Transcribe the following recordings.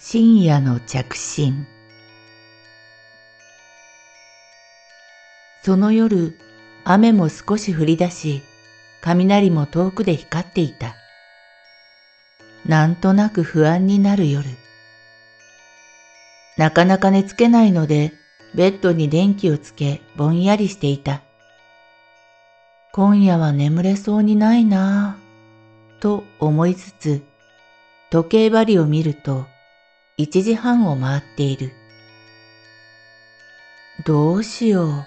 深夜の着信。その夜雨も少し降り出し雷も遠くで光っていた。なんとなく不安になる夜。なかなか寝つけないのでベッドに電気をつけぼんやりしていた。今夜は眠れそうにないなぁと思いつつ時計針を見ると1時半を回っている。どうしよう、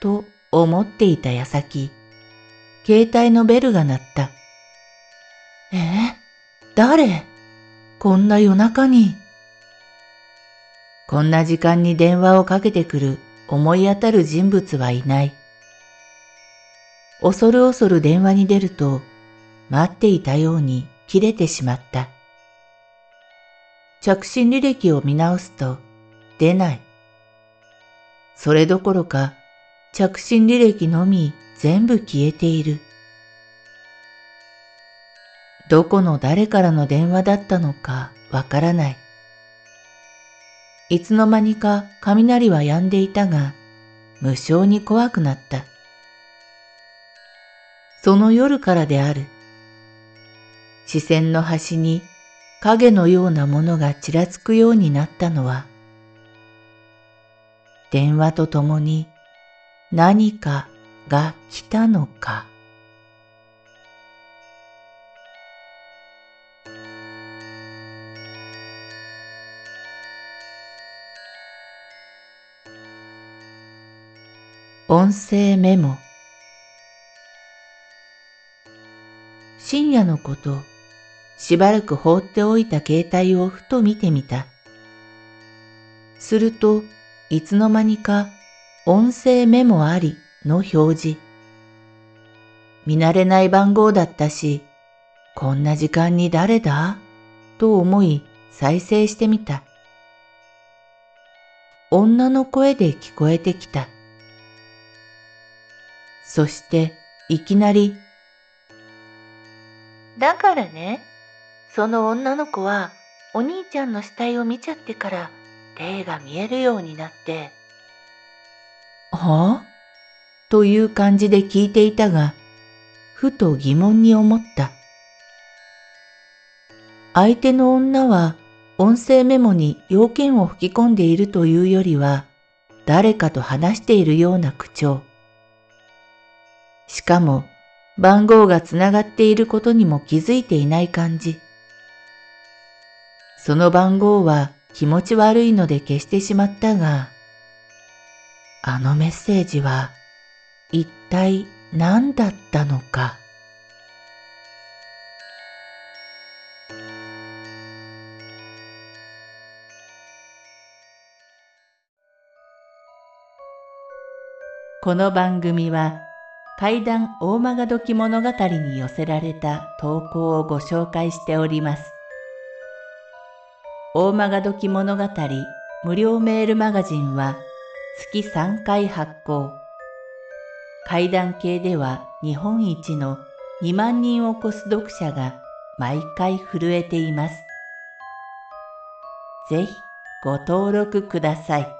と思っていた矢先、携帯のベルが鳴った。え誰？こんな夜中に。こんな時間に電話をかけてくる思い当たる人物はいない。恐る恐る電話に出ると、待っていたように切れてしまった。着信履歴を見直すと出ない。それどころか着信履歴のみ全部消えている。どこの誰からの電話だったのかわからない。いつの間にか雷は止んでいたが、無性に怖くなった。その夜からである。視線の端に影のようなものがちらつくようになったのは、電話とともに何かが来たのか。音声メモ深夜のことしばらく放っておいた携帯をふと見てみた。するといつの間にか音声メモありの表示。見慣れない番号だったし、こんな時間に誰だ？と思い再生してみた。女の声で聞こえてきた。そしていきなり、だからね、その女の子はお兄ちゃんの死体を見ちゃってから霊が見えるようになって。はあ？という感じで聞いていたが、ふと疑問に思った。相手の女は音声メモに要件を吹き込んでいるというよりは、誰かと話しているような口調。しかも、番号がつながっていることにも気づいていない感じ。その番号は気持ち悪いので消してしまったが、あのメッセージは一体何だったのか？この番組は怪談大曲時物語に寄せられた投稿をご紹介しております。大曲時物語無料メールマガジンは月3回発行。階段系では日本一の2万人を超す読者が毎回震えています。ぜひご登録ください。